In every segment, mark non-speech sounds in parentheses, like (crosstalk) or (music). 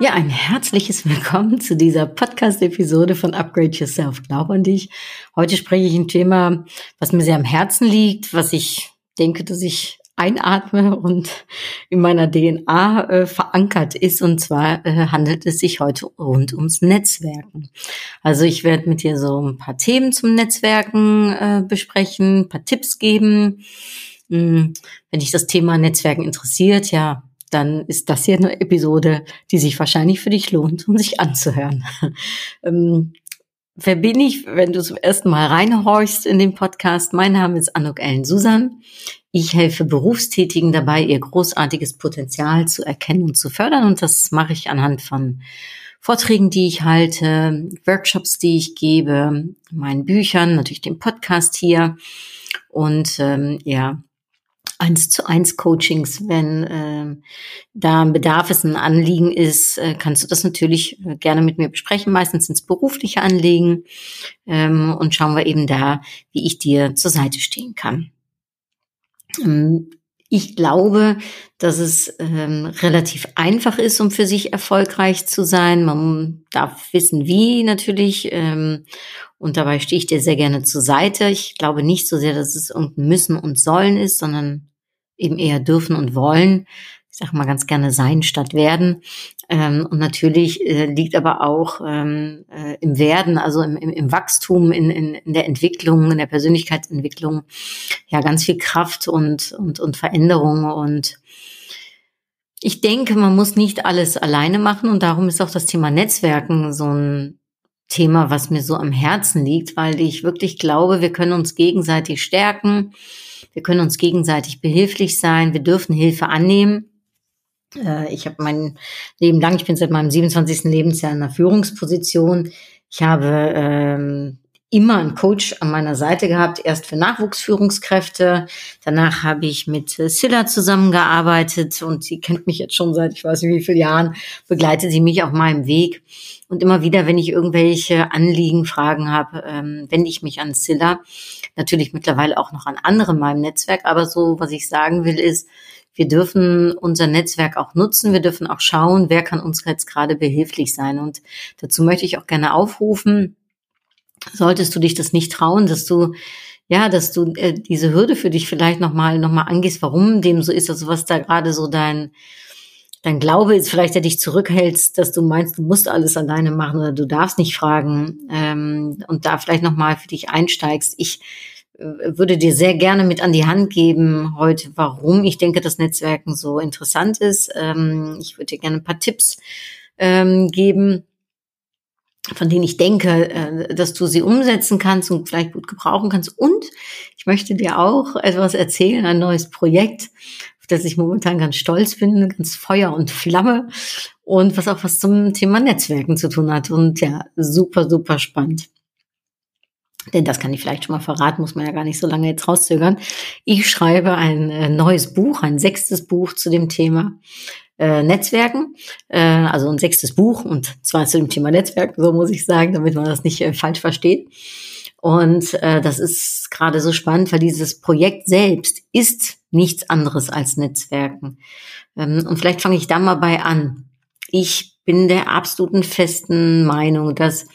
Ja, ein herzliches Willkommen zu dieser Podcast-Episode von Upgrade Yourself. Glaub an dich. Heute spreche ich ein Thema, was mir sehr am Herzen liegt, was ich denke, dass ich einatme und in meiner DNA äh, verankert ist. Und zwar äh, handelt es sich heute rund ums Netzwerken. Also ich werde mit dir so ein paar Themen zum Netzwerken äh, besprechen, ein paar Tipps geben. Hm, wenn dich das Thema Netzwerken interessiert, ja, dann ist das hier eine Episode, die sich wahrscheinlich für dich lohnt, um sich anzuhören. (laughs) ähm, wer bin ich, wenn du zum ersten Mal reinhorchst in den Podcast? Mein Name ist Anuk Ellen Susan. Ich helfe Berufstätigen dabei, ihr großartiges Potenzial zu erkennen und zu fördern. Und das mache ich anhand von Vorträgen, die ich halte, Workshops, die ich gebe, meinen Büchern, natürlich dem Podcast hier. Und ähm, ja, eins zu eins Coachings, wenn äh, da ein Bedarf ist, ein Anliegen ist, äh, kannst du das natürlich äh, gerne mit mir besprechen. Meistens sind es berufliche Anliegen ähm, und schauen wir eben da, wie ich dir zur Seite stehen kann. Ähm, ich glaube, dass es ähm, relativ einfach ist, um für sich erfolgreich zu sein. Man darf wissen, wie natürlich. Ähm, und dabei stehe ich dir sehr gerne zur Seite. Ich glaube nicht so sehr, dass es irgendein Müssen und Sollen ist, sondern eben eher dürfen und wollen. Ich sage mal ganz gerne sein statt werden. Ähm, und natürlich äh, liegt aber auch ähm, äh, im Werden, also im, im, im Wachstum, in, in, in der Entwicklung, in der Persönlichkeitsentwicklung, ja ganz viel Kraft und, und, und Veränderung. Und ich denke, man muss nicht alles alleine machen. Und darum ist auch das Thema Netzwerken so ein Thema, was mir so am Herzen liegt, weil ich wirklich glaube, wir können uns gegenseitig stärken. Wir können uns gegenseitig behilflich sein. Wir dürfen Hilfe annehmen. Äh, ich habe mein Leben lang, ich bin seit meinem 27. Lebensjahr in einer Führungsposition. Ich habe ähm, immer einen Coach an meiner Seite gehabt, erst für Nachwuchsführungskräfte. Danach habe ich mit äh, Silla zusammengearbeitet und sie kennt mich jetzt schon seit ich weiß nicht wie vielen Jahren, begleitet sie mich auf meinem Weg. Und immer wieder, wenn ich irgendwelche Anliegen, Fragen habe, ähm, wende ich mich an Silla. Natürlich mittlerweile auch noch an andere in meinem Netzwerk. Aber so, was ich sagen will, ist, wir dürfen unser Netzwerk auch nutzen. Wir dürfen auch schauen, wer kann uns jetzt gerade behilflich sein. Und dazu möchte ich auch gerne aufrufen, solltest du dich das nicht trauen, dass du ja, dass du äh, diese Hürde für dich vielleicht nochmal noch mal angehst, warum dem so ist, also was da gerade so dein dein Glaube ist, vielleicht der dich zurückhältst, dass du meinst, du musst alles alleine machen oder du darfst nicht fragen ähm, und da vielleicht nochmal für dich einsteigst. Ich würde dir sehr gerne mit an die Hand geben heute, warum ich denke, dass Netzwerken so interessant ist. Ähm, ich würde dir gerne ein paar Tipps ähm, geben von denen ich denke, äh, dass du sie umsetzen kannst und vielleicht gut gebrauchen kannst. Und ich möchte dir auch etwas erzählen, ein neues Projekt, auf das ich momentan ganz stolz bin, ganz Feuer und Flamme und was auch was zum Thema Netzwerken zu tun hat. Und ja, super, super spannend. Denn das kann ich vielleicht schon mal verraten, muss man ja gar nicht so lange jetzt rauszögern. Ich schreibe ein äh, neues Buch, ein sechstes Buch zu dem Thema äh, Netzwerken, äh, also ein sechstes Buch und zwar zu dem Thema Netzwerk, so muss ich sagen, damit man das nicht äh, falsch versteht. Und äh, das ist gerade so spannend, weil dieses Projekt selbst ist nichts anderes als Netzwerken. Ähm, und vielleicht fange ich da mal bei an. Ich bin der absoluten festen Meinung, dass,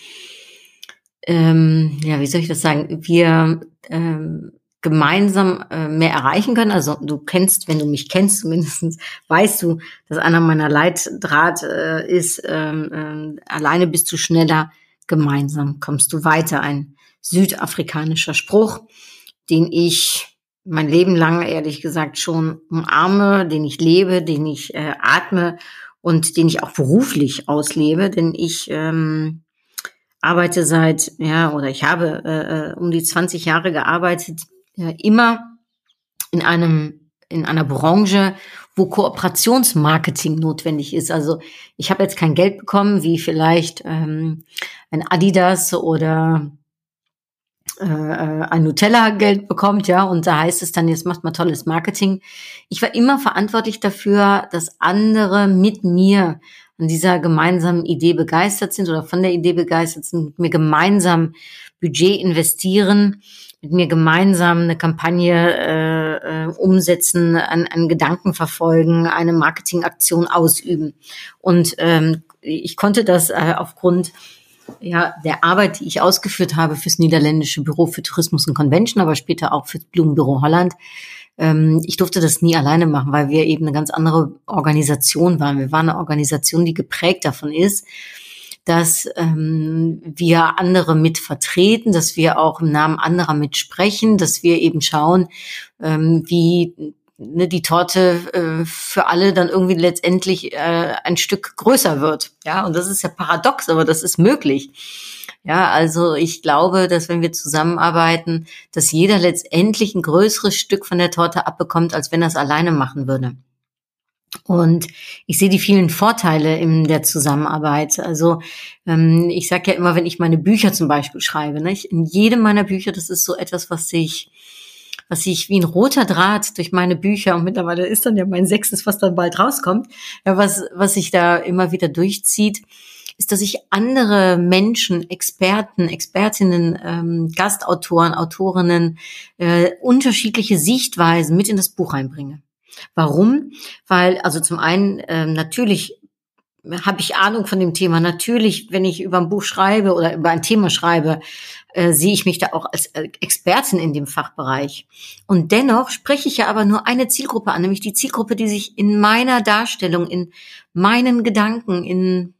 ähm, ja, wie soll ich das sagen, wir ähm, gemeinsam äh, mehr erreichen können. Also du kennst, wenn du mich kennst, zumindest (laughs) weißt du, dass einer meiner Leitdraht äh, ist, ähm, äh, alleine bist du schneller, gemeinsam kommst du weiter. Ein südafrikanischer Spruch, den ich mein Leben lang, ehrlich gesagt, schon umarme, den ich lebe, den ich äh, atme und den ich auch beruflich auslebe, denn ich ähm, arbeite seit, ja, oder ich habe äh, äh um die 20 Jahre gearbeitet ja, immer in einem in einer Branche, wo Kooperationsmarketing notwendig ist. Also ich habe jetzt kein Geld bekommen, wie vielleicht ähm, ein Adidas oder äh, ein Nutella Geld bekommt, ja, und da heißt es dann, jetzt macht man tolles Marketing. Ich war immer verantwortlich dafür, dass andere mit mir an dieser gemeinsamen Idee begeistert sind oder von der Idee begeistert sind, mit mir gemeinsam Budget investieren, mit mir gemeinsam eine Kampagne äh, äh, umsetzen, an, an Gedanken verfolgen, eine Marketingaktion ausüben. Und ähm, ich konnte das äh, aufgrund ja, der Arbeit, die ich ausgeführt habe fürs Niederländische Büro für Tourismus und Convention, aber später auch fürs Blumenbüro Holland. Ähm, ich durfte das nie alleine machen, weil wir eben eine ganz andere Organisation waren. Wir waren eine Organisation, die geprägt davon ist, dass ähm, wir andere mit vertreten, dass wir auch im Namen anderer mitsprechen, dass wir eben schauen, ähm, wie ne, die Torte äh, für alle dann irgendwie letztendlich äh, ein Stück größer wird. Ja, und das ist ja paradox, aber das ist möglich. Ja, also ich glaube, dass wenn wir zusammenarbeiten, dass jeder letztendlich ein größeres Stück von der Torte abbekommt, als wenn er es alleine machen würde. Und ich sehe die vielen Vorteile in der Zusammenarbeit. Also ähm, ich sage ja immer, wenn ich meine Bücher zum Beispiel schreibe, ich, in jedem meiner Bücher, das ist so etwas, was sich was sich wie ein roter Draht durch meine Bücher und mittlerweile ist dann ja mein sechstes, was dann bald rauskommt, ja, was, was sich da immer wieder durchzieht, ist, dass ich andere Menschen, Experten, Expertinnen, ähm, Gastautoren, Autorinnen, äh, unterschiedliche Sichtweisen mit in das Buch einbringe. Warum? Weil, also zum einen äh, natürlich habe ich Ahnung von dem Thema. Natürlich, wenn ich über ein Buch schreibe oder über ein Thema schreibe, äh, sehe ich mich da auch als äh, Expertin in dem Fachbereich. Und dennoch spreche ich ja aber nur eine Zielgruppe an, nämlich die Zielgruppe, die sich in meiner Darstellung, in meinen Gedanken, in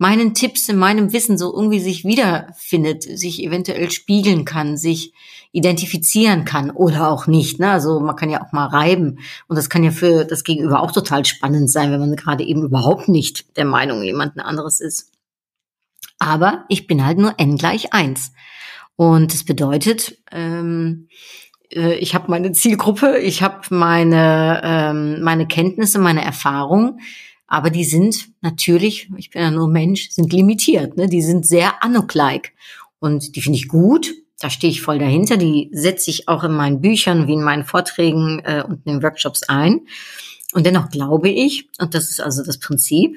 meinen Tipps, in meinem Wissen so irgendwie sich wiederfindet, sich eventuell spiegeln kann, sich identifizieren kann oder auch nicht. Ne? Also man kann ja auch mal reiben und das kann ja für das Gegenüber auch total spannend sein, wenn man gerade eben überhaupt nicht der Meinung jemanden anderes ist. Aber ich bin halt nur n gleich eins und das bedeutet, ähm, äh, ich habe meine Zielgruppe, ich habe meine ähm, meine Kenntnisse, meine Erfahrung aber die sind natürlich, ich bin ja nur Mensch, sind limitiert. Ne? Die sind sehr Anok-like. Und die finde ich gut. Da stehe ich voll dahinter. Die setze ich auch in meinen Büchern wie in meinen Vorträgen äh, und in den Workshops ein. Und dennoch glaube ich, und das ist also das Prinzip,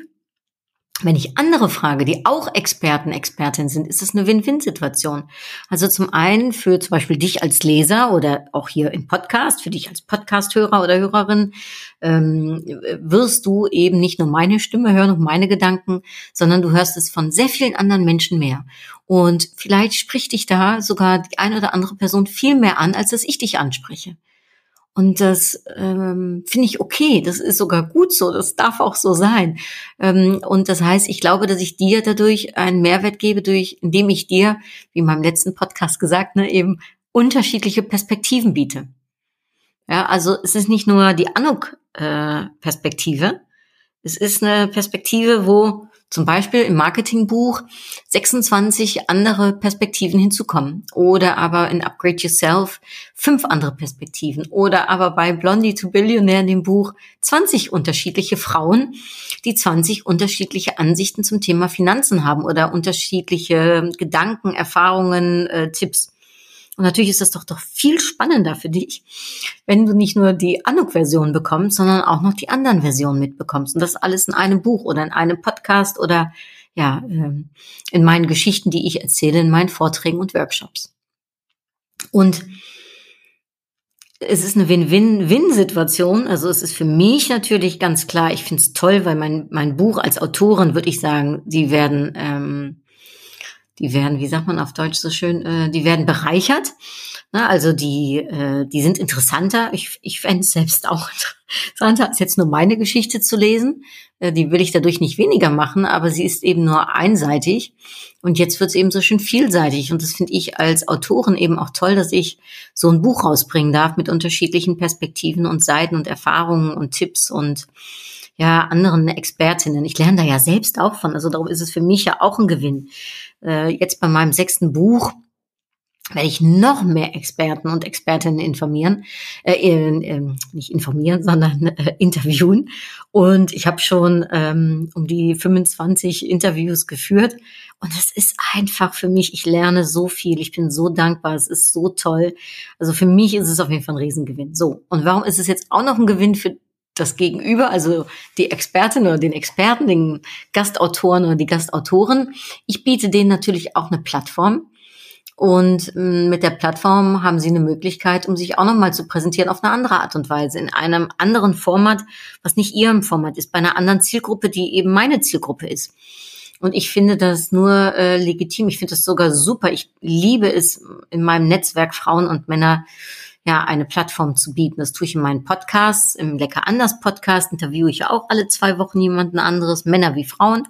wenn ich andere frage, die auch Experten, Expertin sind, ist es eine Win-Win-Situation. Also zum einen für zum Beispiel dich als Leser oder auch hier im Podcast, für dich als Podcast-Hörer oder Hörerin, ähm, wirst du eben nicht nur meine Stimme hören und meine Gedanken, sondern du hörst es von sehr vielen anderen Menschen mehr. Und vielleicht spricht dich da sogar die eine oder andere Person viel mehr an, als dass ich dich anspreche. Und das ähm, finde ich okay, das ist sogar gut so, das darf auch so sein. Ähm, und das heißt, ich glaube, dass ich dir dadurch einen Mehrwert gebe, durch, indem ich dir, wie in meinem letzten Podcast gesagt, ne, eben unterschiedliche Perspektiven biete. Ja, also es ist nicht nur die Anuk-Perspektive, äh, es ist eine Perspektive, wo zum Beispiel im Marketingbuch 26 andere Perspektiven hinzukommen. Oder aber in Upgrade Yourself fünf andere Perspektiven. Oder aber bei Blondie to Billionaire in dem Buch 20 unterschiedliche Frauen, die 20 unterschiedliche Ansichten zum Thema Finanzen haben oder unterschiedliche Gedanken, Erfahrungen, äh, Tipps. Und natürlich ist das doch doch viel spannender für dich, wenn du nicht nur die Anuk-Version bekommst, sondern auch noch die anderen Versionen mitbekommst. Und das alles in einem Buch oder in einem Podcast oder ja, ähm, in meinen Geschichten, die ich erzähle, in meinen Vorträgen und Workshops. Und es ist eine Win-Win-Win-Situation. Also es ist für mich natürlich ganz klar, ich finde es toll, weil mein, mein Buch als Autorin, würde ich sagen, die werden ähm, die werden, wie sagt man auf Deutsch so schön, äh, die werden bereichert. Na, also die, äh, die sind interessanter. Ich, ich fände es selbst auch (laughs) interessanter, als jetzt nur meine Geschichte zu lesen. Äh, die will ich dadurch nicht weniger machen, aber sie ist eben nur einseitig. Und jetzt wird es eben so schön vielseitig. Und das finde ich als Autorin eben auch toll, dass ich so ein Buch rausbringen darf mit unterschiedlichen Perspektiven und Seiten und Erfahrungen und Tipps und ja, anderen Expertinnen. Ich lerne da ja selbst auch von. Also darum ist es für mich ja auch ein Gewinn. Äh, jetzt bei meinem sechsten Buch werde ich noch mehr Experten und Expertinnen informieren, äh, äh, nicht informieren, sondern äh, interviewen. Und ich habe schon ähm, um die 25 Interviews geführt. Und es ist einfach für mich, ich lerne so viel, ich bin so dankbar, es ist so toll. Also für mich ist es auf jeden Fall ein Riesengewinn. So, und warum ist es jetzt auch noch ein Gewinn für das Gegenüber, also die Expertin oder den Experten, den Gastautoren oder die Gastautoren? Ich biete denen natürlich auch eine Plattform und mm, mit der Plattform haben Sie eine Möglichkeit, um sich auch nochmal zu präsentieren auf eine andere Art und Weise, in einem anderen Format, was nicht Ihrem Format ist, bei einer anderen Zielgruppe, die eben meine Zielgruppe ist. Und ich finde das nur äh, legitim. Ich finde das sogar super. Ich liebe es, in meinem Netzwerk Frauen und Männer ja eine Plattform zu bieten. Das tue ich in meinen Podcasts, im Lecker anders Podcast interviewe ich ja auch alle zwei Wochen jemanden anderes, Männer wie Frauen.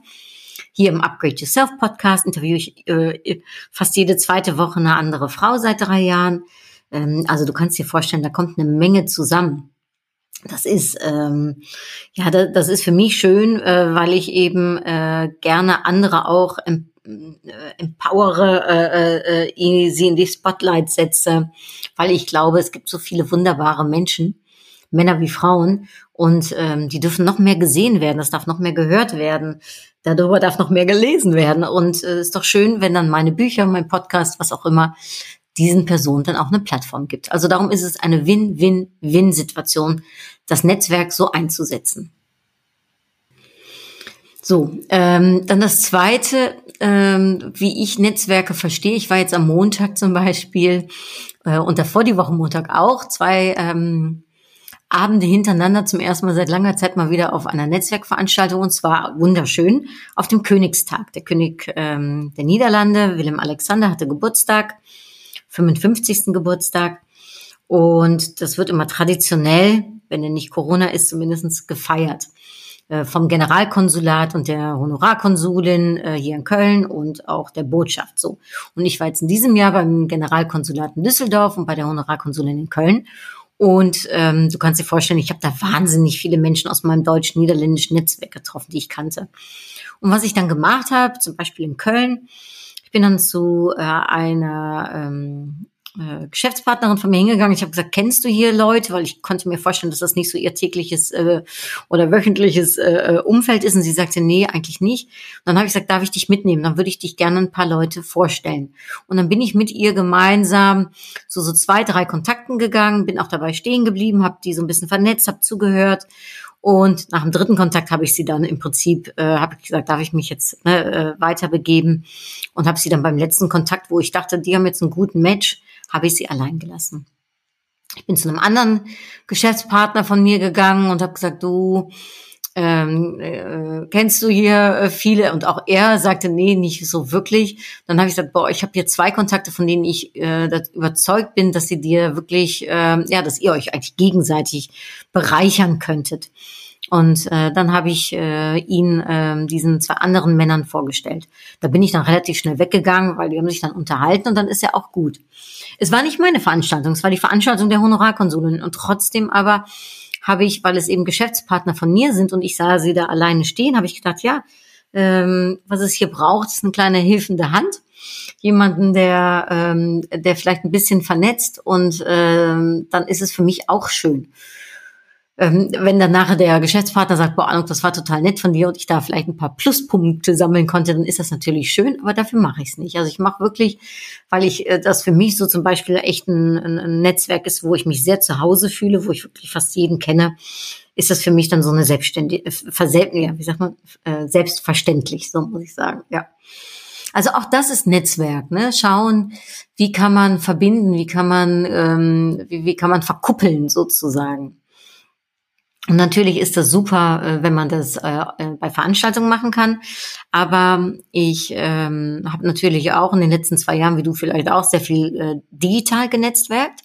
Hier im Upgrade Yourself Podcast interviewe ich äh, fast jede zweite Woche eine andere Frau seit drei Jahren. Ähm, also du kannst dir vorstellen, da kommt eine Menge zusammen. Das ist ähm, ja, das, das ist für mich schön, äh, weil ich eben äh, gerne andere auch em äh, empowere, äh, äh, sie in die Spotlight setze, weil ich glaube, es gibt so viele wunderbare Menschen, Männer wie Frauen, und ähm, die dürfen noch mehr gesehen werden, das darf noch mehr gehört werden. Darüber darf noch mehr gelesen werden. Und äh, ist doch schön, wenn dann meine Bücher, mein Podcast, was auch immer, diesen Personen dann auch eine Plattform gibt. Also darum ist es eine Win-Win-Win-Situation, das Netzwerk so einzusetzen. So, ähm, dann das Zweite, ähm, wie ich Netzwerke verstehe. Ich war jetzt am Montag zum Beispiel äh, und davor die Woche Montag auch zwei ähm, Abende hintereinander zum ersten Mal seit langer Zeit mal wieder auf einer Netzwerkveranstaltung und zwar wunderschön auf dem Königstag. Der König ähm, der Niederlande, Willem Alexander, hatte Geburtstag, 55. Geburtstag und das wird immer traditionell, wenn er nicht Corona ist, zumindest gefeiert vom Generalkonsulat und der Honorarkonsulin äh, hier in Köln und auch der Botschaft so. Und ich war jetzt in diesem Jahr beim Generalkonsulat in Düsseldorf und bei der Honorarkonsulin in Köln und ähm, du kannst dir vorstellen, ich habe da wahnsinnig viele Menschen aus meinem deutsch-niederländischen Netzwerk getroffen, die ich kannte. Und was ich dann gemacht habe, zum Beispiel in Köln, ich bin dann zu äh, einer ähm, äh, Geschäftspartnerin von mir hingegangen. Ich habe gesagt, kennst du hier Leute? Weil ich konnte mir vorstellen, dass das nicht so ihr tägliches äh, oder wöchentliches äh, Umfeld ist. Und sie sagte, nee, eigentlich nicht. Und dann habe ich gesagt, darf ich dich mitnehmen? Dann würde ich dich gerne ein paar Leute vorstellen. Und dann bin ich mit ihr gemeinsam zu so zwei, drei Kontakten gegangen, bin auch dabei stehen geblieben, habe die so ein bisschen vernetzt, habe zugehört. Und nach dem dritten Kontakt habe ich sie dann im Prinzip, äh, habe ich gesagt, darf ich mich jetzt ne, äh, weiter begeben und habe sie dann beim letzten Kontakt, wo ich dachte, die haben jetzt einen guten Match, habe ich sie allein gelassen. Ich bin zu einem anderen Geschäftspartner von mir gegangen und habe gesagt, du, ähm, äh, kennst du hier äh, viele? Und auch er sagte, nee, nicht so wirklich. Dann habe ich gesagt, boah, ich habe hier zwei Kontakte, von denen ich äh, überzeugt bin, dass sie dir wirklich, äh, ja, dass ihr euch eigentlich gegenseitig bereichern könntet. Und äh, dann habe ich äh, ihn äh, diesen zwei anderen Männern vorgestellt. Da bin ich dann relativ schnell weggegangen, weil die haben sich dann unterhalten und dann ist ja auch gut. Es war nicht meine Veranstaltung, es war die Veranstaltung der Honorarkonsulin und trotzdem aber habe ich, weil es eben Geschäftspartner von mir sind und ich sah sie da alleine stehen, habe ich gedacht, ja, ähm, was es hier braucht, ist eine kleine hilfende Hand jemanden, der, ähm, der vielleicht ein bisschen vernetzt und ähm, dann ist es für mich auch schön ähm, wenn dann nachher der Geschäftspartner sagt, boah, Anuk, das war total nett von dir und ich da vielleicht ein paar Pluspunkte sammeln konnte, dann ist das natürlich schön, aber dafür mache ich es nicht. Also ich mache wirklich, weil ich äh, das für mich so zum Beispiel echt ein, ein, ein Netzwerk ist, wo ich mich sehr zu Hause fühle, wo ich wirklich fast jeden kenne, ist das für mich dann so eine selbstständige, äh, ja, wie sagt man, äh, selbstverständlich, so muss ich sagen, ja. Also auch das ist Netzwerk, ne? Schauen, wie kann man verbinden, wie kann man, ähm, wie, wie kann man verkuppeln sozusagen. Und natürlich ist das super, äh, wenn man das äh, äh, bei Veranstaltungen machen kann. Aber ich ähm, habe natürlich auch in den letzten zwei Jahren, wie du vielleicht auch, sehr viel äh, digital genetzwerkt.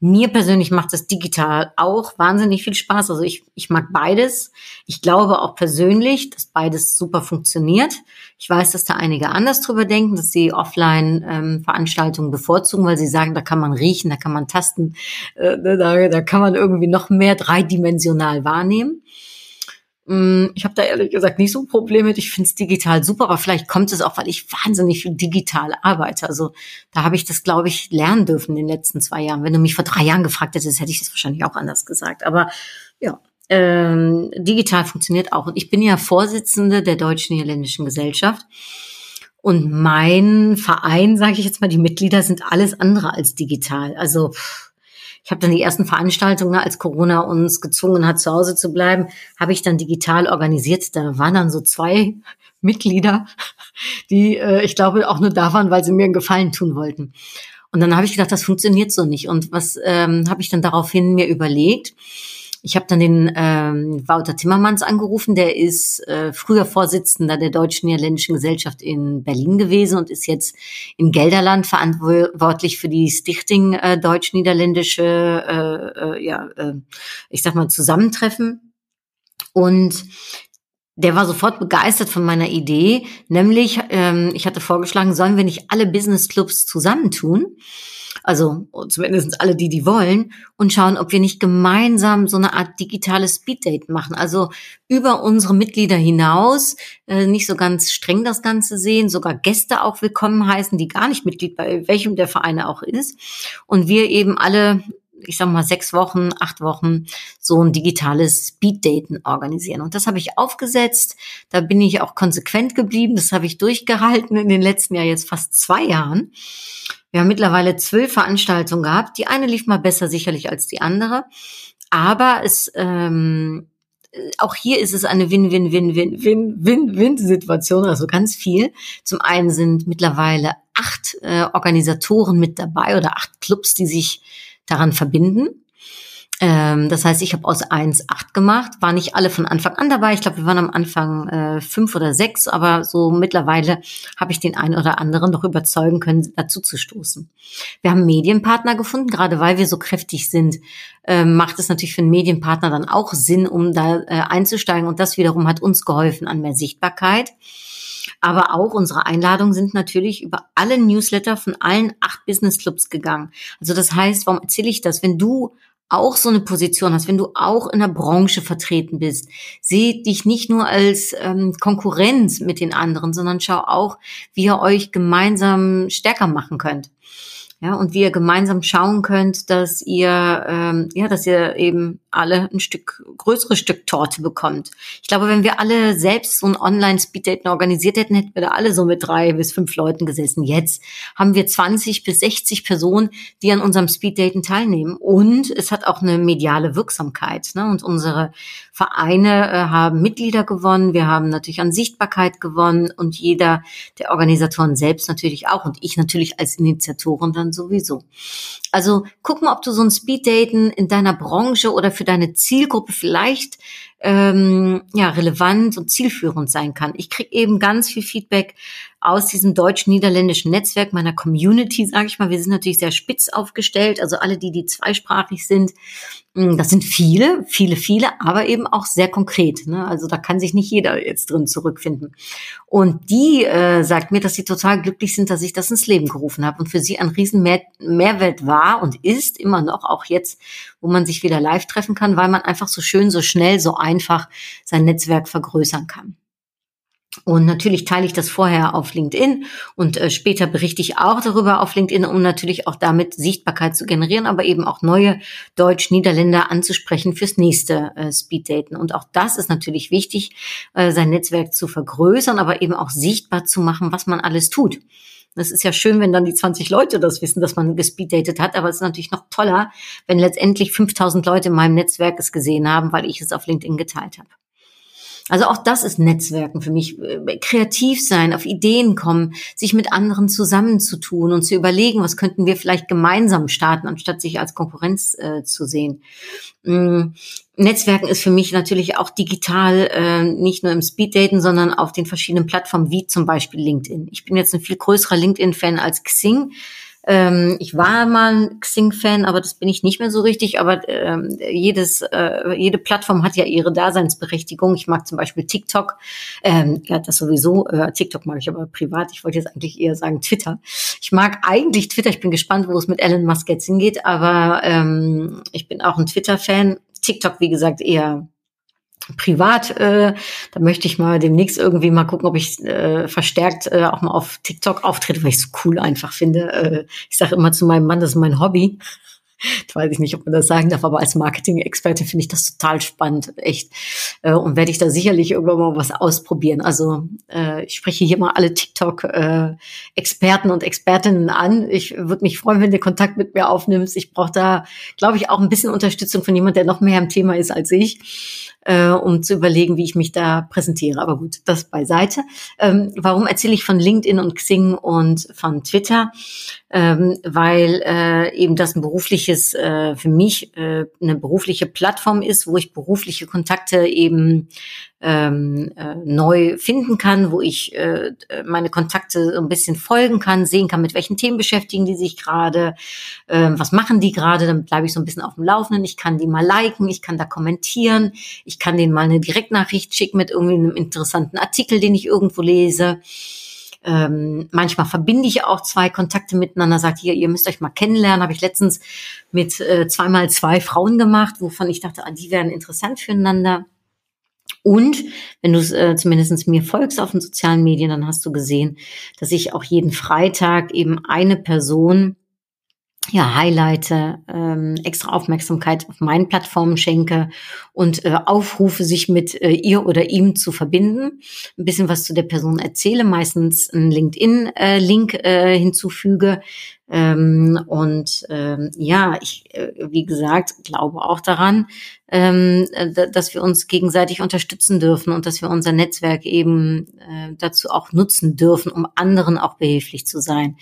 Mir persönlich macht das digital auch wahnsinnig viel Spaß. Also ich, ich mag beides. Ich glaube auch persönlich, dass beides super funktioniert. Ich weiß, dass da einige anders drüber denken, dass sie Offline-Veranstaltungen ähm, bevorzugen, weil sie sagen, da kann man riechen, da kann man tasten, äh, da, da kann man irgendwie noch mehr dreidimensional wahrnehmen. Mm, Ich habe da ehrlich gesagt nicht so ein Problem mit. Ich finde es digital super, aber vielleicht kommt es auch, weil ich wahnsinnig viel digital arbeite. Also da habe ich das, glaube ich, lernen dürfen in den letzten zwei Jahren. Wenn du mich vor drei Jahren gefragt hättest, hätte ich das wahrscheinlich auch anders gesagt. Aber ja, ähm, digital funktioniert auch. Und ich bin ja Vorsitzende der Deutsch-Niederländischen Gesellschaft. Und mein Verein, sage ich jetzt mal, die Mitglieder sind alles andere als digital. Also ich habe dann die ersten Veranstaltungen, ne, als Corona uns gezwungen hat, zu Hause zu bleiben, habe ich dann digital organisiert. Da waren dann so zwei (laughs) Mitglieder, die äh, ich glaube auch nur da waren, weil sie mir einen Gefallen tun wollten. Und dann habe ich gedacht, das funktioniert so nicht. Und was ähm, habe ich dann daraufhin mir überlegt? Ich habe dann den ähm, Wouter Timmermans angerufen, der ist äh, früher Vorsitzender der Deutsch-Niederländischen Gesellschaft in Berlin gewesen und ist jetzt in Gelderland verantwortlich für die Stichting äh, Deutsch-Niederländische, äh, äh, ja, äh, ich sag mal, Zusammentreffen. Und der war sofort begeistert von meiner Idee, nämlich ähm, ich hatte vorgeschlagen, sollen wir nicht alle Business Clubs zusammentun? Also zumindest alle, die die wollen, und schauen, ob wir nicht gemeinsam so eine Art digitales Speeddate machen. Also über unsere Mitglieder hinaus, äh, nicht so ganz streng das Ganze sehen, sogar Gäste auch willkommen heißen, die gar nicht Mitglied bei welchem der Vereine auch ist. Und wir eben alle ich sag mal, sechs Wochen, acht Wochen so ein digitales Speeddaten organisieren. Und das habe ich aufgesetzt. Da bin ich auch konsequent geblieben. Das habe ich durchgehalten in den letzten Jahr jetzt fast zwei Jahren. Wir haben mittlerweile zwölf Veranstaltungen gehabt. Die eine lief mal besser sicherlich als die andere. Aber es, ähm, auch hier ist es eine Win-Win-Win-Win-Win-Win-Win-Situation, also ganz viel. Zum einen sind mittlerweile acht äh, Organisatoren mit dabei oder acht Clubs, die sich daran verbinden. Ähm, das heißt, ich habe aus eins acht gemacht, war nicht alle von Anfang an dabei. Ich glaube, wir waren am Anfang äh, fünf oder sechs, aber so mittlerweile habe ich den einen oder anderen noch überzeugen können, dazu zu stoßen. Wir haben Medienpartner gefunden, gerade weil wir so kräftig sind, äh, macht es natürlich für einen Medienpartner dann auch Sinn, um da äh, einzusteigen. Und das wiederum hat uns geholfen an mehr Sichtbarkeit. Aber auch unsere Einladungen sind natürlich über alle Newsletter von allen acht Business Clubs gegangen. Also das heißt, warum erzähle ich das? Wenn du auch so eine Position hast, wenn du auch in der Branche vertreten bist, seht dich nicht nur als ähm, Konkurrenz mit den anderen, sondern schau auch, wie ihr euch gemeinsam stärker machen könnt ja, und wie ihr gemeinsam schauen könnt, dass ihr, ähm, ja, dass ihr eben alle ein Stück, größeres Stück Torte bekommt. Ich glaube, wenn wir alle selbst so ein Online-Speeddaten organisiert hätten, hätten wir da alle so mit drei bis fünf Leuten gesessen. Jetzt haben wir 20 bis 60 Personen, die an unserem Speeddaten teilnehmen. Und es hat auch eine mediale Wirksamkeit. Ne? Und unsere Vereine äh, haben Mitglieder gewonnen. Wir haben natürlich an Sichtbarkeit gewonnen und jeder der Organisatoren selbst natürlich auch und ich natürlich als Initiatorin dann sowieso. Also guck mal, ob du so ein Speeddaten in deiner Branche oder für deine Zielgruppe vielleicht ähm, ja relevant und zielführend sein kann. Ich krieg eben ganz viel Feedback aus diesem deutsch-niederländischen Netzwerk meiner Community, sage ich mal. Wir sind natürlich sehr spitz aufgestellt, also alle, die die zweisprachig sind. mm, Das sind viele, viele, viele, aber eben auch sehr konkret. Ne? Also da kann sich nicht jeder jetzt drin zurückfinden. Und die äh, sagt mir, dass sie total glücklich sind, dass ich das ins Leben gerufen habe und für sie ein riesen Mehr Mehrwert war und ist immer noch, auch jetzt, wo man sich wieder live treffen kann, weil man einfach so schön, so schnell, so einfach sein Netzwerk vergrößern kann. Und natürlich teile ich das vorher auf LinkedIn und äh, später berichte ich auch darüber auf LinkedIn, um natürlich auch damit Sichtbarkeit zu generieren, aber eben auch neue Deutsch-Niederländer anzusprechen fürs nächste äh, Speeddaten. Und auch das ist natürlich wichtig, äh, sein Netzwerk zu vergrößern, aber eben auch sichtbar zu machen, was man alles tut. Das ist ja schön, wenn dann die 20 Leute das wissen, dass man gespeeddatet hat, aber es ist natürlich noch toller, wenn letztendlich 5000 Leute in meinem Netzwerk es gesehen haben, weil ich es auf LinkedIn geteilt habe. Also auch das ist Netzwerken für mich. Äh, kreativ sein, auf Ideen kommen, sich mit anderen zusammenzutun und zu überlegen, was könnten wir vielleicht gemeinsam starten, anstatt sich als Konkurrenz äh, zu sehen. Mm, Netzwerken ist für mich natürlich auch digital, äh, nicht nur im Speeddaten, sondern auf den verschiedenen Plattformen, wie zum Beispiel LinkedIn. Ich bin jetzt ein viel größerer LinkedIn-Fan als Xing. Ähm, ich war mal ein Xing-Fan, aber das bin ich nicht mehr so richtig. Aber ähm, jedes, äh, jede Plattform hat ja ihre Daseinsberechtigung. Ich mag zum Beispiel TikTok. Ähm, ja, das sowieso. Äh, TikTok mag ich aber privat. Ich wollte jetzt eigentlich eher sagen Twitter. Ich mag eigentlich Twitter. Ich bin gespannt, wo es mit Elon Musk jetzt hingeht. Aber ähm, ich bin auch ein Twitter-Fan. TikTok, wie gesagt, eher privat, äh, da möchte ich mal demnächst irgendwie mal gucken, ob ich äh, verstärkt äh, auch mal auf TikTok auftrete, weil ich es so cool einfach finde. Äh, ich sage immer zu meinem Mann, das ist mein Hobby. Ich weiß ich nicht, ob man das sagen darf, aber als Marketing-Experte finde ich das total spannend, echt. Äh, und werde ich da sicherlich irgendwann mal was ausprobieren. Also äh, ich spreche hier mal alle TikTok-Experten und Expertinnen an. Ich würde mich freuen, wenn du Kontakt mit mir aufnimmst. Ich brauche da, glaube ich, auch ein bisschen Unterstützung von jemand, der noch mehr im Thema ist als ich äh, um zu überlegen, wie ich mich da präsentiere. Aber gut, das beiseite. Ähm, warum erzähle ich von LinkedIn und Xing und von Twitter? Ähm, weil eben das ein berufliches, äh, für mich äh, eine berufliche Plattform ist, wo ich berufliche Kontakte eben ähm, äh, neu finden kann, wo ich äh, meine Kontakte so ein bisschen folgen kann, sehen kann, mit welchen Themen beschäftigen die sich gerade, äh, was machen die gerade, dann bleibe ich so ein bisschen auf dem Laufenden. Ich kann die mal liken, ich kann da kommentieren, ich kann denen mal eine Direktnachricht schicken mit irgendwie einem interessanten Artikel, den ich irgendwo lese. Ähm, manchmal verbinde ich auch zwei Kontakte miteinander, sagt hier, ihr müsst euch mal kennenlernen. Habe ich letztens mit äh, zweimal zwei Frauen gemacht, wovon ich dachte, ah, die wären interessant füreinander. Und wenn du äh, zumindest mir folgst auf den sozialen Medien, dann hast du gesehen, dass ich auch jeden Freitag eben eine Person ja, highlighte, ähm, extra Aufmerksamkeit auf meinen Plattformen schenke und äh, aufrufe, sich mit äh, ihr oder ihm zu verbinden, ein bisschen was zu der Person erzähle, meistens einen LinkedIn-Link äh, äh, hinzufüge. Ähm, und ähm, ja, ich, äh, wie gesagt, glaube auch daran, ähm, dass wir uns gegenseitig unterstützen dürfen und dass wir unser Netzwerk eben äh, dazu auch nutzen dürfen, um anderen auch behilflich zu sein.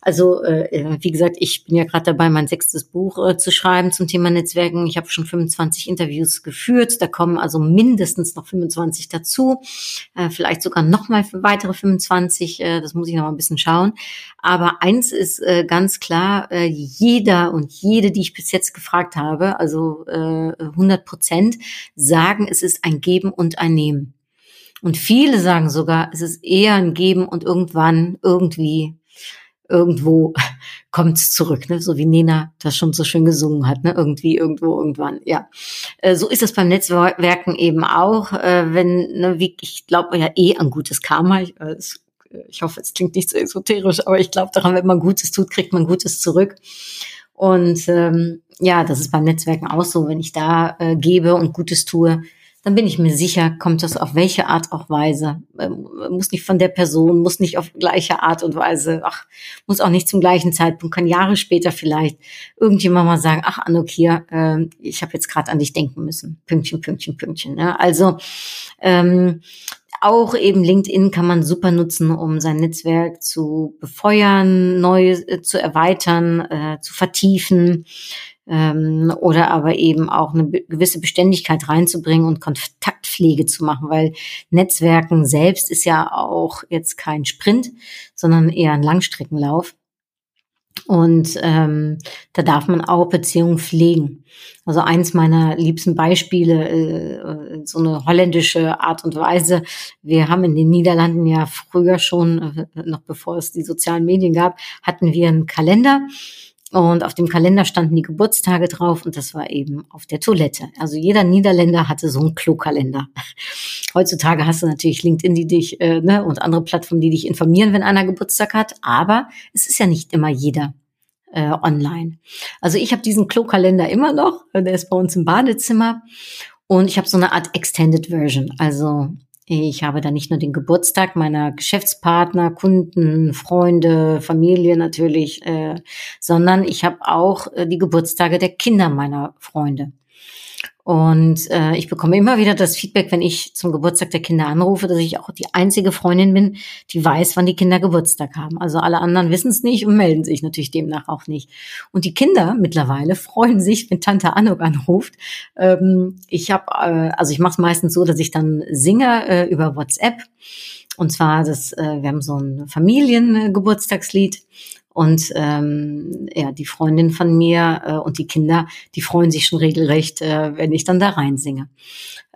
Also äh, wie gesagt, ich bin ja gerade dabei, mein sechstes Buch äh, zu schreiben zum Thema Netzwerken. Ich habe schon 25 Interviews geführt. Da kommen also mindestens noch 25 dazu, äh, vielleicht sogar noch mal weitere 25. Äh, das muss ich noch mal ein bisschen schauen. Aber eins ist äh, ganz klar: äh, Jeder und jede, die ich bis jetzt gefragt habe, also äh, 100 Prozent, sagen, es ist ein Geben und ein Nehmen. Und viele sagen sogar, es ist eher ein Geben und irgendwann irgendwie irgendwo (laughs) kommt's zurück, ne? so wie Nena das schon so schön gesungen hat, ne? irgendwie, irgendwo, irgendwann, ja. Äh, so ist es beim Netzwerken eben auch, äh, wenn, ne, wie, ich glaube ja eh an gutes Karma, ich, äh, ich hoffe, es klingt nicht so esoterisch, aber ich glaube daran, wenn man Gutes tut, kriegt man Gutes zurück. Und ähm, ja, das ist beim Netzwerken auch so, wenn ich da äh, gebe und Gutes tue, dann bin ich mir sicher, kommt das auf welche Art auch Weise. Ähm, muss nicht von der Person, muss nicht auf gleiche Art und Weise, ach, muss auch nicht zum gleichen Zeitpunkt, kann Jahre später vielleicht irgendjemand mal sagen, ach Anuk hier, äh, ich habe jetzt gerade an dich denken müssen. Pünktchen, Pünktchen, Pünktchen. Ne? Also ähm, auch eben LinkedIn kann man super nutzen, um sein Netzwerk zu befeuern, neu äh, zu erweitern, äh, zu vertiefen ähm, oder aber eben auch eine gewisse Beständigkeit reinzubringen und Kontaktpflege zu machen, weil Netzwerken selbst ist ja auch jetzt kein Sprint, sondern eher ein Langstreckenlauf. Und ähm, da darf man auch Beziehungen pflegen. Also eins meiner liebsten Beispiele, äh, so eine holländische Art und Weise. Wir haben in den Niederlanden ja früher schon, äh, noch bevor es die sozialen Medien gab, hatten wir einen Kalender und auf dem Kalender standen die Geburtstage drauf und das war eben auf der Toilette. Also jeder Niederländer hatte so einen Klokalender. (laughs) Heutzutage hast du natürlich LinkedIn, die dich äh, ne, und andere Plattformen, die dich informieren, wenn einer Geburtstag hat. Aber es ist ja nicht immer jeder äh, online. Also ich habe diesen Klokalender immer noch. Der ist bei uns im Badezimmer. Und ich habe so eine Art Extended Version. Also ich habe da nicht nur den Geburtstag meiner Geschäftspartner, Kunden, Freunde, Familie natürlich, äh, sondern ich habe auch äh, die Geburtstage der Kinder meiner Freunde. Und äh, ich bekomme immer wieder das Feedback, wenn ich zum Geburtstag der Kinder anrufe, dass ich auch die einzige Freundin bin, die weiß, wann die Kinder Geburtstag haben. Also alle anderen wissen es nicht und melden sich natürlich demnach auch nicht. Und die Kinder mittlerweile freuen sich, wenn Tante Anuk anruft. Ähm, ich habe, äh, also ich mache es meistens so, dass ich dann singe äh, über WhatsApp. Und zwar, das, äh, wir haben so ein Familiengeburtstagslied. Und ähm, ja, die Freundin von mir äh, und die Kinder, die freuen sich schon regelrecht, äh, wenn ich dann da reinsinge.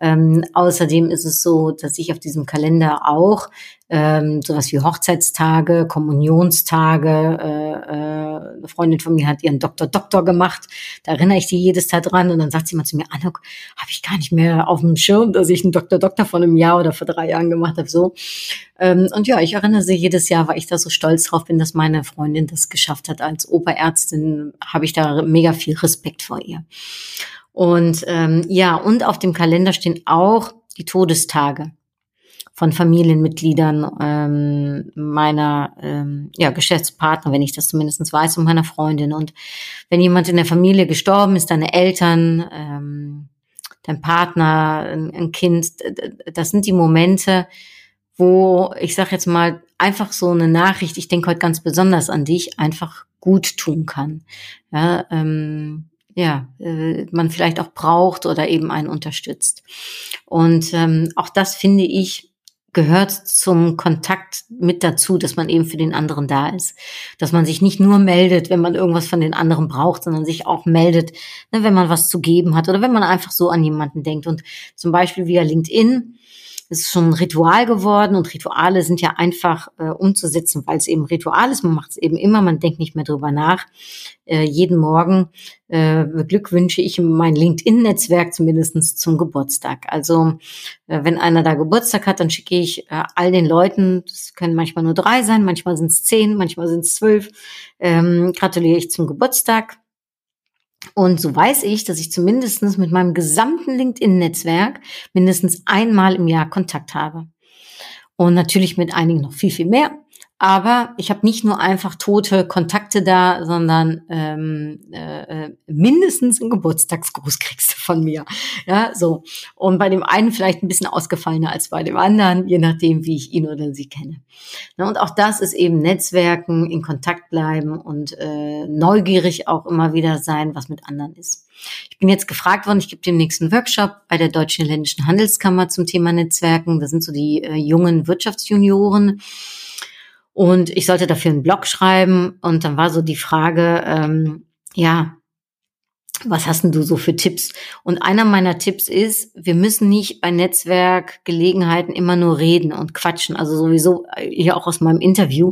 Ähm, außerdem ist es so, dass ich auf diesem Kalender auch ähm, sowas wie Hochzeitstage, Kommunionstage. Äh, äh, eine Freundin von mir hat ihren Doktor Doktor gemacht. Da erinnere ich die jedes Jahr dran und dann sagt sie mal zu mir, Anuk, habe ich gar nicht mehr auf dem Schirm, dass ich einen Doktor Doktor vor einem Jahr oder vor drei Jahren gemacht habe. So. Ähm, und ja, ich erinnere sie jedes Jahr, weil ich da so stolz drauf bin, dass meine Freundin das geschafft hat. Als Oberärztin habe ich da mega viel Respekt vor ihr. Und ähm, ja, und auf dem Kalender stehen auch die Todestage von Familienmitgliedern ähm, meiner ähm, ja, Geschäftspartner, wenn ich das zumindest weiß, und meiner Freundin. Und wenn jemand in der Familie gestorben ist, deine Eltern, ähm, dein Partner, ein, ein Kind, das sind die Momente, wo ich sage jetzt mal einfach so eine Nachricht, ich denke heute ganz besonders an dich, einfach gut tun kann. Ja, ähm, ja, äh, man vielleicht auch braucht oder eben einen unterstützt. Und ähm, auch das finde ich gehört zum Kontakt mit dazu, dass man eben für den anderen da ist. Dass man sich nicht nur meldet, wenn man irgendwas von den anderen braucht, sondern sich auch meldet, ne, wenn man was zu geben hat oder wenn man einfach so an jemanden denkt. Und zum Beispiel via LinkedIn es ist schon ein Ritual geworden und Rituale sind ja einfach äh, umzusetzen, weil es eben Ritual ist. Man macht es eben immer, man denkt nicht mehr drüber nach. Äh, jeden Morgen äh, beglückwünsche ich mein LinkedIn-Netzwerk zumindestens zum Geburtstag. Also äh, wenn einer da Geburtstag hat, dann schicke ich äh, all den Leuten, das können manchmal nur drei sein, manchmal sind es zehn, manchmal sind es zwölf, ähm, gratuliere ich zum Geburtstag und so weiß ich, dass ich zumindestens mit meinem gesamten LinkedIn-Netzwerk mindestens einmal im Jahr Kontakt habe. Und natürlich mit einigen noch viel, viel mehr. Aber ich habe nicht nur einfach tote Kontakte da, sondern ähm, äh, mindestens einen Geburtstagsgruß kriegst du von mir. Ja, so. Und bei dem einen vielleicht ein bisschen ausgefallener als bei dem anderen, je nachdem, wie ich ihn oder sie kenne. Na, und auch das ist eben Netzwerken, in Kontakt bleiben und äh, neugierig auch immer wieder sein, was mit anderen ist. Ich bin jetzt gefragt worden, ich gebe den nächsten Workshop bei der Deutschen Ländischen Handelskammer zum Thema Netzwerken. Das sind so die äh, jungen Wirtschaftsjunioren. Und ich sollte dafür einen Blog schreiben. Und dann war so die Frage, ähm, ja, was hast denn du so für Tipps? Und einer meiner Tipps ist, wir müssen nicht bei Netzwerkgelegenheiten immer nur reden und quatschen. Also sowieso hier auch aus meinem Interview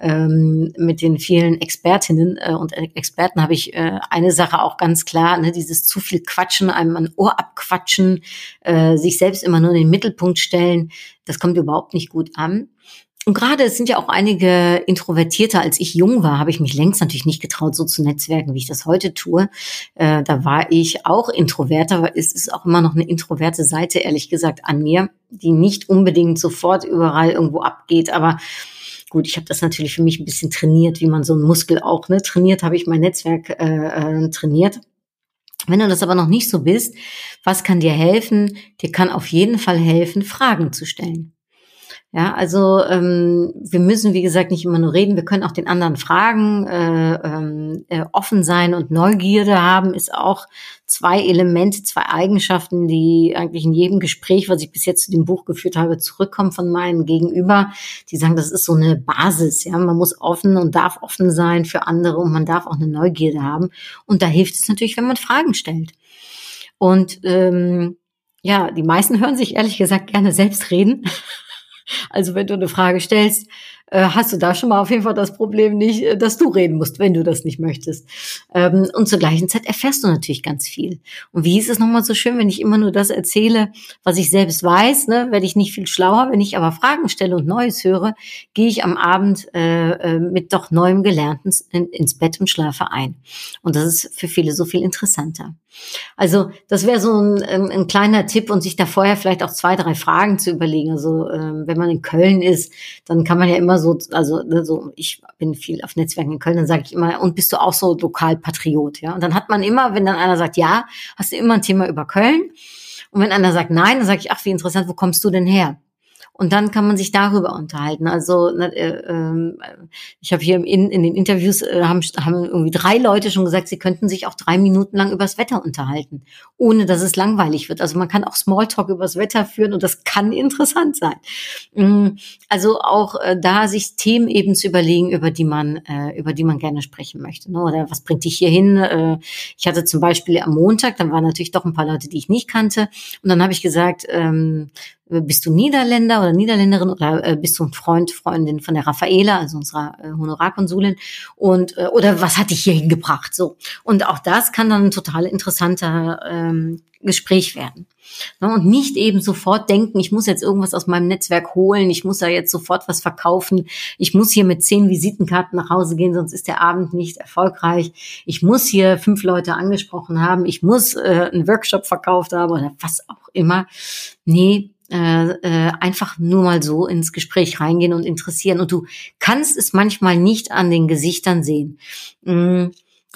ähm, mit den vielen Expertinnen äh, und Experten habe ich äh, eine Sache auch ganz klar, ne, dieses zu viel Quatschen, einem ein Ohr abquatschen, äh, sich selbst immer nur in den Mittelpunkt stellen, das kommt überhaupt nicht gut an. Und gerade es sind ja auch einige introvertierter, als ich jung war, habe ich mich längst natürlich nicht getraut, so zu netzwerken, wie ich das heute tue. Äh, da war ich auch introverter, aber es ist auch immer noch eine introverte Seite, ehrlich gesagt, an mir, die nicht unbedingt sofort überall irgendwo abgeht. Aber gut, ich habe das natürlich für mich ein bisschen trainiert, wie man so einen Muskel auch ne, trainiert, habe ich mein Netzwerk äh, äh, trainiert. Wenn du das aber noch nicht so bist, was kann dir helfen? Dir kann auf jeden Fall helfen, Fragen zu stellen. Ja, also ähm, wir müssen, wie gesagt, nicht immer nur reden, wir können auch den anderen fragen. Äh, ähm, äh, offen sein und Neugierde haben ist auch zwei Elemente, zwei Eigenschaften, die eigentlich in jedem Gespräch, was ich bis jetzt zu dem Buch geführt habe, zurückkommen von meinen Gegenüber. Die sagen, das ist so eine Basis. Ja, man muss offen und darf offen sein für andere und man darf auch eine Neugierde haben. Und da hilft es natürlich, wenn man Fragen stellt. Und ähm, ja, die meisten hören sich ehrlich gesagt gerne selbst reden. (laughs) Also wenn du eine Frage stellst, hast du da schon mal auf jeden Fall das Problem nicht, äh, dass du reden musst, wenn du das nicht möchtest. Ähm, und zur gleichen Zeit erfährst du natürlich ganz viel. Und wie hieß es nochmal so schön, wenn ich immer nur das erzähle, was ich selbst weiß, ne, werde ich nicht viel schlauer. Wenn ich aber Fragen stelle und Neues höre, gehe ich am Abend äh, äh mit doch neuem Gelernten ins Bett und schlafe ein. Und das ist für viele so viel interessanter. Also das wäre so ein, ein, kleiner Tipp und sich da vorher vielleicht auch zwei, drei Fragen zu überlegen. Also ähm, wenn man in Köln ist, dann kann man ja immer so, also ne, so ich bin viel auf Netzwerken in Köln, dann sage ich immer, und bist du auch so Lokalpatriot? Ja, und dann hat man immer, wenn dann einer sagt, ja, hast du immer ein Thema über Köln. Und wenn einer sagt nein, dann sage ich, ach, wie interessant, wo kommst du denn her? Und dann kann man sich darüber unterhalten. Also äh, äh, ich habe hier in, in den Interviews äh, haben, haben irgendwie drei Leute schon gesagt, sie könnten sich auch drei Minuten lang übers Wetter unterhalten, ohne dass es langweilig wird. Also man kann auch Smalltalk übers Wetter führen und das kann interessant sein. Mm, also auch äh, da sich Themen eben zu überlegen, über die man äh, über die man gerne sprechen möchte. Ne? Oder was bringt dich hier hin? Äh, ich hatte zum Beispiel am Montag, dann waren natürlich doch ein paar Leute, die ich nicht kannte, und dann habe ich gesagt, ähm, äh, bist du Niederländer oder Niederländerin oder äh, bist du ein Freund, Freundin von der Raffaela, also unserer äh, Honorarkonsulin und äh, oder was hat dich hier hingebracht so und auch das kann dann ein total interessanter ähm, Gespräch werden. Ne, und nicht eben sofort denken, ich muss jetzt irgendwas aus meinem Netzwerk holen, ich muss da jetzt sofort was verkaufen, ich muss hier mit zehn Visitenkarten nach Hause gehen, sonst ist der Abend nicht erfolgreich. Ich muss hier fünf Leute angesprochen haben, ich muss äh, einen Workshop verkauft haben oder was auch immer. Nee, äh, äh, einfach nur mal so ins Gespräch reingehen und interessieren. Und du kannst es manchmal nicht an den Gesichtern sehen. Mm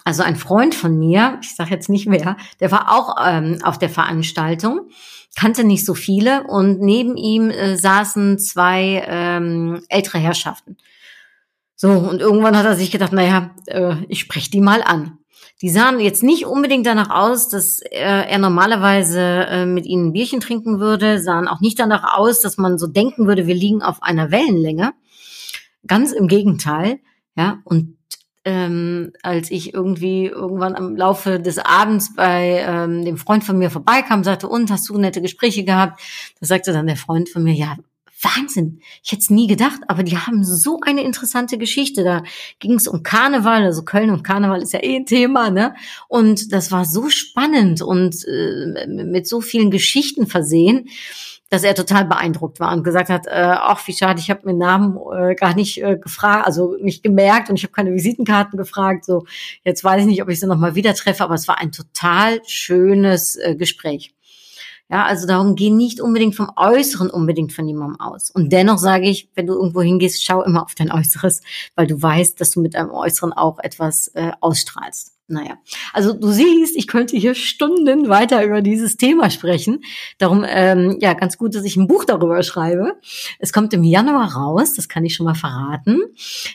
also ein Freund von mir, ich sage jetzt nicht mehr, der war auch ähm, auf der Veranstaltung, kannte nicht so viele und neben ihm äh, saßen zwei ähm, ältere Herrschaften. So, und irgendwann hat er sich gedacht, naja, äh, ich spreche die mal an. Die sahen jetzt nicht unbedingt danach aus, dass er, er normalerweise äh, mit ihnen ein Bierchen trinken würde, sahen auch nicht danach aus, dass man so denken würde, wir liegen auf einer Wellenlänge. Ganz im Gegenteil. Ja, und ähm, als ich irgendwie irgendwann am Laufe des Abends bei ähm, dem Freund von mir vorbeikam, sagte, und hast du nette Gespräche gehabt? Da sagte dann der Freund von mir, ja, Wahnsinn, ich hätte es nie gedacht, aber die haben so eine interessante Geschichte. Da ging es um Karneval, also Köln und Karneval ist ja eh ein Thema, ne? Und das war so spannend und äh, mit so vielen Geschichten versehen dass er total beeindruckt war und gesagt hat, äh, ach wie schade, ich habe meinen Namen äh, gar nicht äh, gefragt, also nicht gemerkt und ich habe keine Visitenkarten gefragt. So, jetzt weiß ich nicht, ob ich sie nochmal wieder treffe, aber es war ein total schönes äh, Gespräch. Ja, also darum geh nicht unbedingt vom Äußeren unbedingt von jemandem aus. Und dennoch sage ich, wenn du irgendwo hingehst, schau immer auf dein Äußeres, weil du weißt, dass du mit deinem Äußeren auch etwas äh, ausstrahlst. Naja, also du siehst, ich könnte hier Stunden weiter über dieses Thema sprechen. Darum, ähm, ja, ganz gut, dass ich ein Buch darüber schreibe. Es kommt im Januar raus, das kann ich schon mal verraten.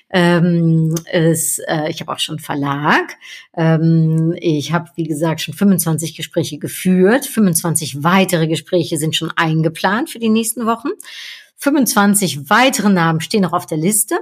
Ähm, es, äh, ich habe auch schon Verlag. Ähm, ich habe, wie gesagt, schon 25 Gespräche geführt. 25 weitere Gespräche sind schon eingeplant für die nächsten Wochen. 25 weitere Namen stehen noch auf der Liste.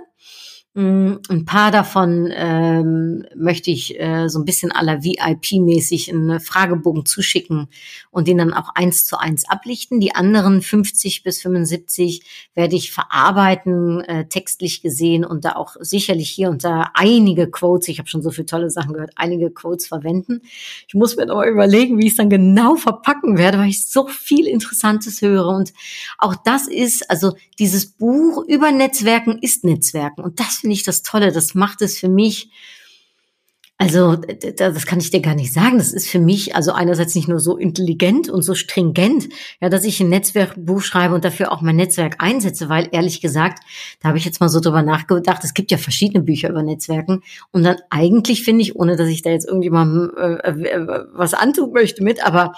Mm, ein paar davon ähm, möchte ich äh, so ein bisschen aller VIP-mäßig einen Fragebogen zuschicken und den dann auch eins zu eins ablichten. Die anderen 50 bis 75 werde ich verarbeiten, äh, textlich gesehen und da auch sicherlich hier und da einige Quotes, ich habe schon so viele tolle Sachen gehört, einige Quotes verwenden. Ich muss mir aber überlegen, wie ich es dann genau verpacken werde, weil ich so viel Interessantes höre. Und auch das ist, also dieses Buch über Netzwerken ist Netzwerken. Und das finde ich das Tolle. Das macht es für mich, also das kann ich dir gar nicht sagen. Das ist für mich also einerseits nicht nur so intelligent und so stringent, ja, dass ich ein Netzwerkbuch schreibe und dafür auch mein Netzwerk einsetze, weil ehrlich gesagt, da habe ich jetzt mal so drüber nachgedacht. Es gibt ja verschiedene Bücher über Netzwerken und dann eigentlich finde ich, ohne dass ich da jetzt irgendjemandem äh, äh, was antun möchte mit, aber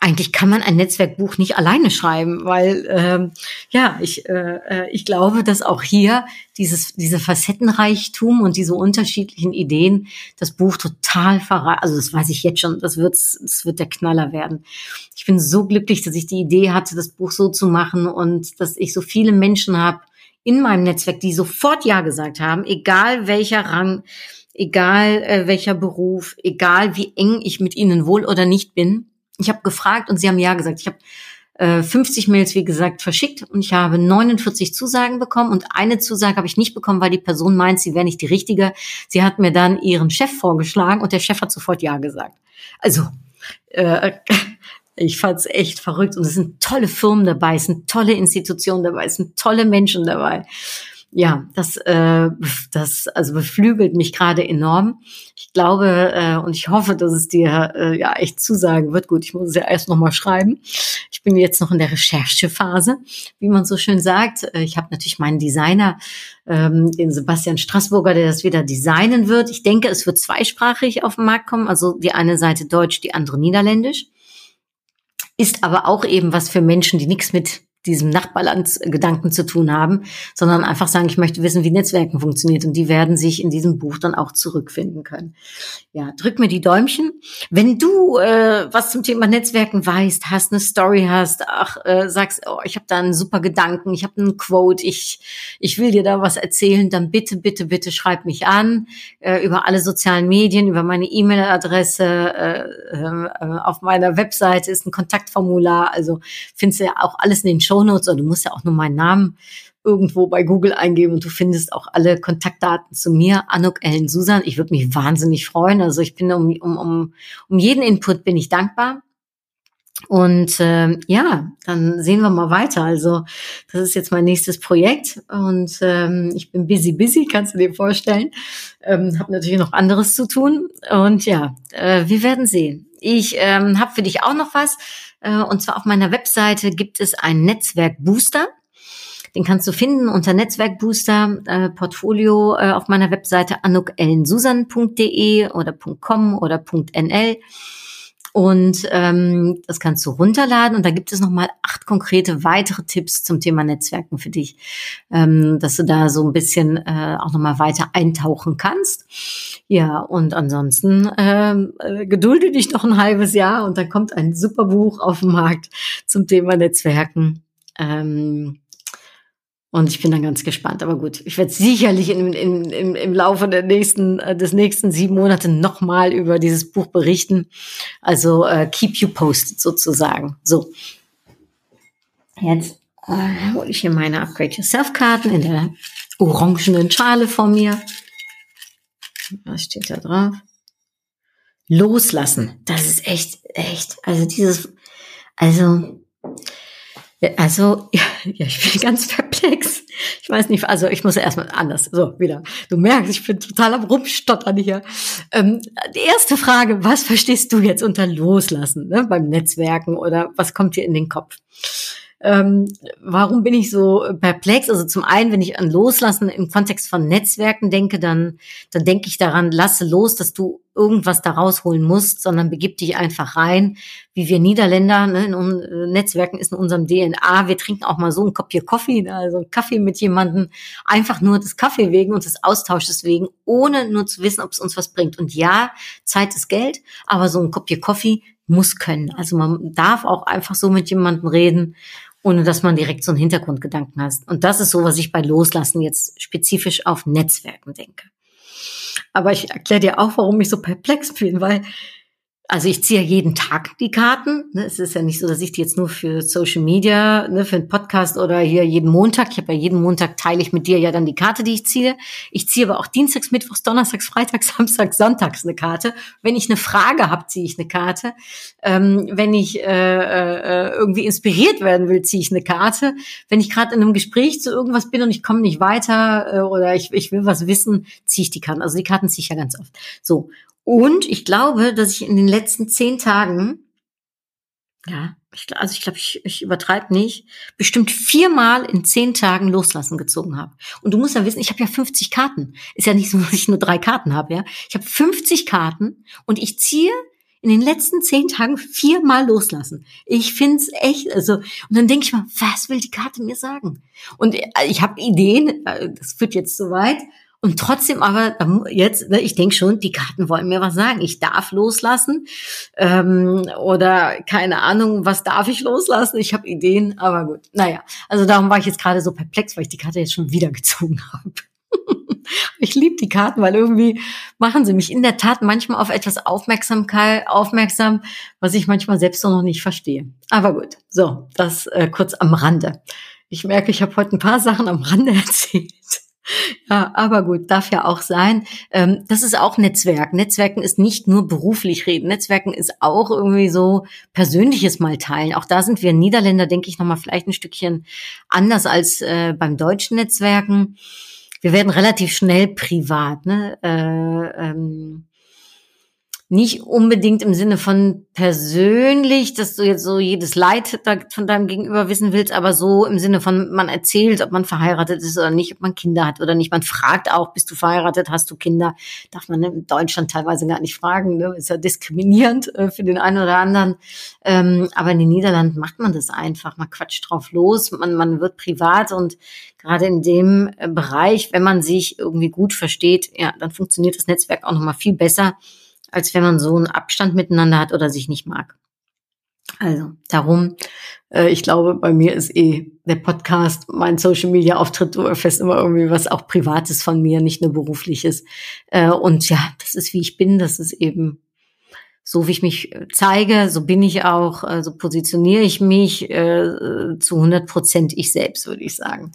eigentlich kann man ein Netzwerkbuch nicht alleine schreiben, weil ähm, ja, ich, äh, äh, ich glaube, dass auch hier dieses diese Facettenreichtum und diese unterschiedlichen Ideen das Buch total verraten. Also das weiß ich jetzt schon, das wird das wird der Knaller werden. Ich bin so glücklich, dass ich die Idee hatte, das Buch so zu machen und dass ich so viele Menschen habe in meinem Netzwerk, die sofort ja gesagt haben, egal welcher Rang, egal äh, welcher Beruf, egal wie eng ich mit ihnen wohl oder nicht bin ich habe gefragt und sie haben ja gesagt. Ich habe äh, 50 Mails, wie gesagt, verschickt und ich habe 49 Zusagen bekommen und eine Zusage habe ich nicht bekommen, weil die Person meint, sie wäre nicht die richtige. Sie hat mir dann ihren Chef vorgeschlagen und der Chef hat sofort ja gesagt. Also äh, (laughs) ich fand's echt verrückt und es sind tolle Firmen dabei, es sind tolle Institutionen dabei, es sind tolle Menschen dabei ja, das, äh, das also beflügelt mich gerade enorm. Ich glaube äh, und ich hoffe, dass es dir äh, ja echt zusagen wird. Gut, ich muss es ja erst noch mal schreiben. Ich bin jetzt noch in der Recherchephase, wie man so schön sagt. Äh, ich habe natürlich meinen Designer, ähm, den Sebastian Straßburger, der das wieder designen wird. Ich denke, es wird zweisprachig auf den Markt kommen. Also die eine Seite Deutsch, die andere Niederländisch. Ist aber auch eben was für Menschen, die nichts mit diesem Nachbarlandsgedanken zu tun haben, sondern einfach sagen, ich möchte wissen, wie Netzwerken funktioniert und die werden sich in diesem Buch dann auch zurückfinden können. Ja, drück mir die Däumchen. Wenn du äh, was zum Thema Netzwerken weißt, hast eine Story hast, ach äh, sagst, oh, ich habe da einen super Gedanken, ich habe einen Quote, ich ich will dir da was erzählen, dann bitte bitte bitte schreib mich an äh, über alle sozialen Medien, über meine E-Mail-Adresse, äh, äh, auf meiner Webseite ist ein Kontaktformular, also findest du ja auch alles in den Shownotes oder du musst ja auch nur meinen Namen irgendwo bei Google eingeben und du findest auch alle Kontaktdaten zu mir, Anuk Ellen Susan. Ich würde mich wahnsinnig freuen. Also ich bin um, um, um, um jeden Input bin ich dankbar. Und äh, ja, dann sehen wir mal weiter. Also das ist jetzt mein nächstes Projekt und ähm, ich bin busy, busy, kannst du dir vorstellen. Ähm, habe natürlich noch anderes zu tun und ja, äh, wir werden sehen. Ich ähm, habe für dich auch noch was und zwar auf meiner Webseite gibt es einen Netzwerk Booster. Den kannst du finden unter Netzwerkbooster äh, Portfolio äh, auf meiner Webseite anukellensusan.de oder .com oder .nl. Und ähm, das kannst du runterladen und da gibt es nochmal acht konkrete weitere Tipps zum Thema Netzwerken für dich, ähm, dass du da so ein bisschen äh, auch nochmal weiter eintauchen kannst. Ja, und ansonsten ähm, äh, gedulde dich noch ein halbes Jahr und dann kommt ein super Buch auf den Markt zum Thema Netzwerken. Ähm, und ich bin dann ganz gespannt. Aber gut, ich werde sicherlich in, in, im, im Laufe der nächsten, äh, des nächsten sieben Monate nochmal über dieses Buch berichten. Also äh, keep you posted sozusagen. So. Jetzt äh, hole ich hier meine Upgrade Yourself Karten in der orangenen Schale vor mir. Was steht da drauf? Loslassen. Das ist echt, echt. Also dieses, also also, (laughs) ja, ich bin (laughs) ganz perplex. Ich weiß nicht, also ich muss erstmal anders. So, wieder. Du merkst, ich bin total am Rumstottern hier. Ähm, die erste Frage, was verstehst du jetzt unter Loslassen ne, beim Netzwerken oder was kommt dir in den Kopf? Ähm, warum bin ich so perplex? Also zum einen, wenn ich an Loslassen im Kontext von Netzwerken denke, dann, dann denke ich daran, lasse los, dass du irgendwas da rausholen musst, sondern begib dich einfach rein. Wie wir Niederländer, ne, in uh, Netzwerken ist in unserem DNA, wir trinken auch mal so ein Kopf Kaffee, ne, also einen Kaffee mit jemandem, einfach nur des Kaffee wegen und des Austausches wegen, ohne nur zu wissen, ob es uns was bringt. Und ja, Zeit ist Geld, aber so ein Kopf Kaffee muss können. Also man darf auch einfach so mit jemandem reden ohne dass man direkt so einen Hintergrundgedanken hat. Und das ist so, was ich bei Loslassen jetzt spezifisch auf Netzwerken denke. Aber ich erkläre dir auch, warum ich so perplex bin, weil also ich ziehe jeden Tag die Karten. Ne? Es ist ja nicht so, dass ich die jetzt nur für Social Media, ne, für einen Podcast oder hier jeden Montag. Ich habe ja jeden Montag teile ich mit dir ja dann die Karte, die ich ziehe. Ich ziehe aber auch Dienstags, Mittwochs, Donnerstags, Freitags, (laughs) Samstags, Sonntags eine Karte. Wenn ich eine Frage habe, ziehe ich eine Karte. Ähm, wenn ich äh, äh, irgendwie inspiriert werden will, ziehe ich eine Karte. Wenn ich gerade in einem Gespräch zu irgendwas bin und ich komme nicht weiter äh, oder ich, ich will was wissen, ziehe ich die Karten. Also die Karten ziehe ich ja ganz oft. So. Und ich glaube, dass ich in den letzten zehn Tagen, ja, ich, also ich glaube, ich, ich übertreibe nicht, bestimmt viermal in zehn Tagen loslassen gezogen habe. Und du musst ja wissen, ich habe ja 50 Karten. Ist ja nicht so, (laughs) dass ich nur drei Karten habe, ja. Ich habe 50 Karten und ich ziehe in den letzten zehn Tagen viermal loslassen. Ich find's echt, also, und dann denke ich mal, was will die Karte mir sagen? Und äh, ich habe Ideen, äh, das führt jetzt zu weit, und trotzdem aber jetzt, ne, ich denke schon, die Karten wollen mir was sagen. Ich darf loslassen ähm, oder keine Ahnung, was darf ich loslassen? Ich habe Ideen, aber gut. Naja, also darum war ich jetzt gerade so perplex, weil ich die Karte jetzt schon wieder gezogen habe. (laughs) ich liebe die Karten, weil irgendwie machen sie mich in der Tat manchmal auf etwas Aufmerksamkeit aufmerksam, was ich manchmal selbst noch nicht verstehe. Aber gut, so, das äh, kurz am Rande. Ich merke, ich habe heute ein paar Sachen am Rande (laughs) erzählt. Ja, aber gut, darf ja auch sein. Ähm, das ist auch Netzwerk. Netzwerken ist nicht nur beruflich reden. Netzwerken ist auch irgendwie so persönliches mal teilen. Auch da sind wir Niederländer, denke ich, nochmal vielleicht ein Stückchen anders als äh, beim deutschen Netzwerken. Wir werden relativ schnell privat. Ne? Nicht unbedingt im Sinne von persönlich, dass du jetzt so jedes Leid von deinem Gegenüber wissen willst, aber so im Sinne von, man erzählt, ob man verheiratet ist oder nicht, ob man Kinder hat oder nicht. Man fragt auch, bist du verheiratet, hast du Kinder? Darf man in Deutschland teilweise gar nicht fragen, ne? ist ja diskriminierend äh, für den einen oder anderen. Ähm, aber in den Niederlanden macht man das einfach, man quatscht drauf los, man, man wird privat und gerade in dem äh, Bereich, wenn man sich irgendwie gut versteht, ja, dann funktioniert das Netzwerk auch nochmal viel besser als wenn man so einen Abstand miteinander hat oder sich nicht mag. Also darum, äh, ich glaube, bei mir ist eh der Podcast, mein Social Media Auftritt, du erfährst immer irgendwie was auch Privates von mir, nicht nur berufliches. Äh, und ja, das ist wie ich bin, das ist eben so wie ich mich äh, zeige, so bin ich auch, äh, so positioniere ich mich äh, zu 100 Prozent ich selbst, würde ich sagen.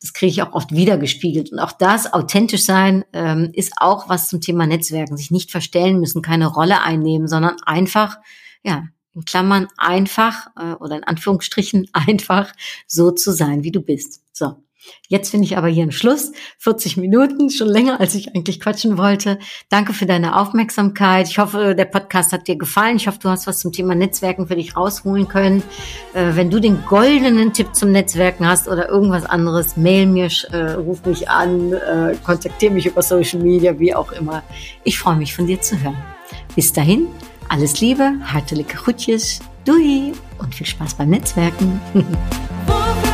Das kriege ich auch oft wiedergespiegelt. Und auch das, authentisch sein, ähm, ist auch was zum Thema Netzwerken. Sich nicht verstellen müssen, keine Rolle einnehmen, sondern einfach, ja, in Klammern einfach äh, oder in Anführungsstrichen (laughs) einfach so zu sein, wie du bist. So. Jetzt finde ich aber hier einen Schluss. 40 Minuten, schon länger, als ich eigentlich quatschen wollte. Danke für deine Aufmerksamkeit. Ich hoffe, der Podcast hat dir gefallen. Ich hoffe, du hast was zum Thema Netzwerken für dich rausholen können. Äh, wenn du den goldenen Tipp zum Netzwerken hast oder irgendwas anderes, mail mir, äh, ruf mich an, äh, kontaktiere mich über Social Media, wie auch immer. Ich freue mich, von dir zu hören. Bis dahin, alles Liebe, hartelijke groetjes, doei und viel Spaß beim Netzwerken. (laughs)